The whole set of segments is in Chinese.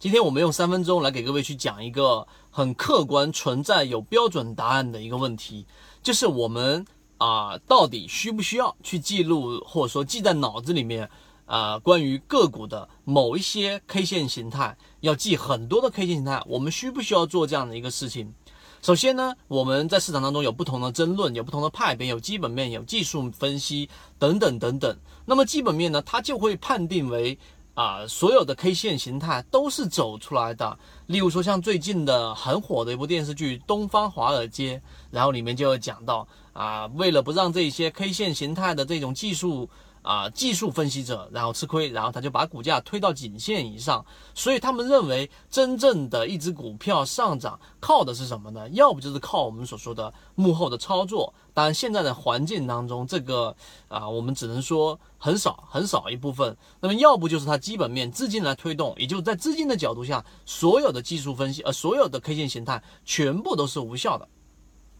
今天我们用三分钟来给各位去讲一个很客观、存在有标准答案的一个问题，就是我们啊到底需不需要去记录或者说记在脑子里面啊关于个股的某一些 K 线形态，要记很多的 K 线形态，我们需不需要做这样的一个事情？首先呢，我们在市场当中有不同的争论，有不同的派别，有基本面，有技术分析等等等等。那么基本面呢，它就会判定为。啊，所有的 K 线形态都是走出来的。例如说，像最近的很火的一部电视剧《东方华尔街》，然后里面就有讲到啊，为了不让这些 K 线形态的这种技术。啊，技术分析者然后吃亏，然后他就把股价推到颈线以上，所以他们认为真正的一只股票上涨靠的是什么呢？要不就是靠我们所说的幕后的操作，当然现在的环境当中，这个啊，我们只能说很少很少一部分。那么要不就是它基本面资金来推动，也就是在资金的角度下，所有的技术分析呃，所有的 K 线形态全部都是无效的。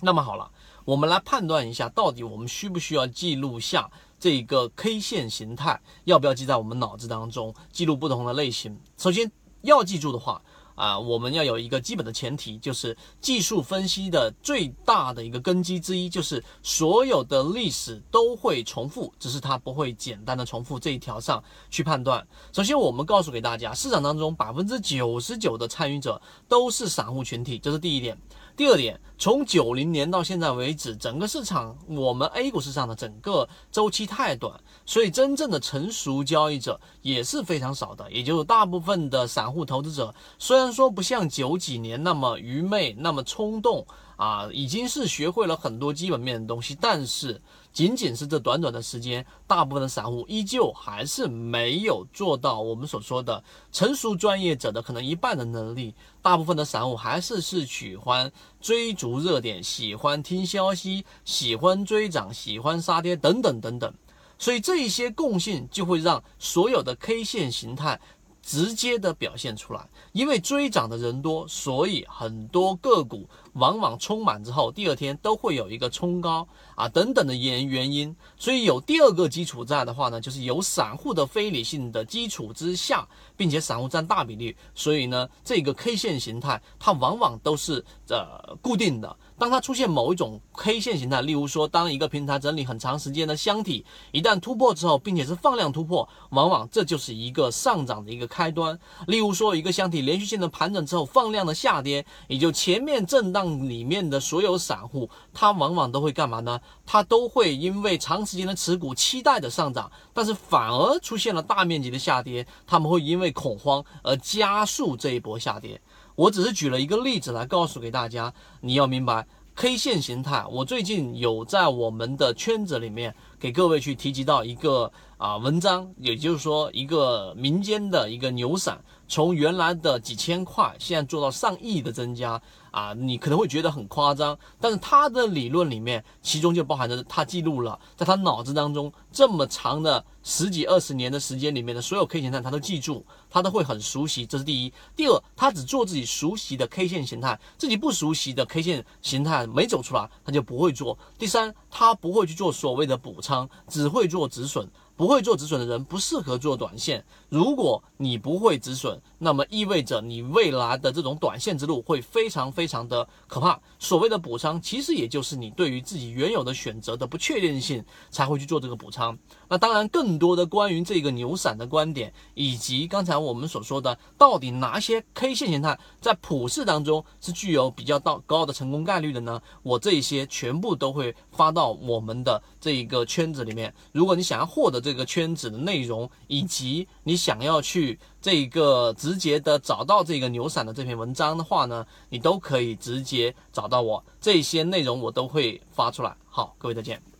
那么好了，我们来判断一下，到底我们需不需要记录下？这个 K 线形态要不要记在我们脑子当中？记录不同的类型。首先要记住的话啊，我们要有一个基本的前提，就是技术分析的最大的一个根基之一，就是所有的历史都会重复，只是它不会简单的重复这一条上去判断。首先，我们告诉给大家，市场当中百分之九十九的参与者都是散户群体，这是第一点。第二点，从九零年到现在为止，整个市场，我们 A 股市场的整个周期太短，所以真正的成熟交易者也是非常少的。也就是大部分的散户投资者，虽然说不像九几年那么愚昧、那么冲动啊，已经是学会了很多基本面的东西，但是。仅仅是这短短的时间，大部分的散户依旧还是没有做到我们所说的成熟专业者的可能一半的能力。大部分的散户还是是喜欢追逐热点，喜欢听消息，喜欢追涨，喜欢杀跌等等等等。所以这一些共性就会让所有的 K 线形态。直接的表现出来，因为追涨的人多，所以很多个股往往冲满之后，第二天都会有一个冲高啊等等的原原因。所以有第二个基础在的话呢，就是有散户的非理性的基础之下，并且散户占大比例，所以呢，这个 K 线形态它往往都是呃固定的。当它出现某一种 K 线形态，例如说，当一个平台整理很长时间的箱体一旦突破之后，并且是放量突破，往往这就是一个上涨的一个开端。例如说，一个箱体连续性的盘整之后放量的下跌，也就前面震荡让里面的所有散户，他往往都会干嘛呢？他都会因为长时间的持股期待的上涨，但是反而出现了大面积的下跌，他们会因为恐慌而加速这一波下跌。我只是举了一个例子来告诉给大家，你要明白 K 线形态。我最近有在我们的圈子里面给各位去提及到一个啊文章，也就是说一个民间的一个牛散，从原来的几千块，现在做到上亿的增加。啊，你可能会觉得很夸张，但是他的理论里面，其中就包含着他记录了，在他脑子当中这么长的十几二十年的时间里面的所有 K 形态，他都记住，他都会很熟悉，这是第一。第二，他只做自己熟悉的 K 线形态，自己不熟悉的 K 线形态没走出来，他就不会做。第三，他不会去做所谓的补仓，只会做止损。不会做止损的人不适合做短线。如果你不会止损，那么意味着你未来的这种短线之路会非常非常的可怕。所谓的补仓，其实也就是你对于自己原有的选择的不确定性才会去做这个补仓。那当然，更多的关于这个牛散的观点，以及刚才我们所说的，到底哪些 K 线形态在普市当中是具有比较到高的成功概率的呢？我这些全部都会发到我们的这一个圈子里面。如果你想要获得这个圈子的内容，以及你想要去这个直接的找到这个牛散的这篇文章的话呢，你都可以直接找到我，这些内容我都会发出来。好，各位再见。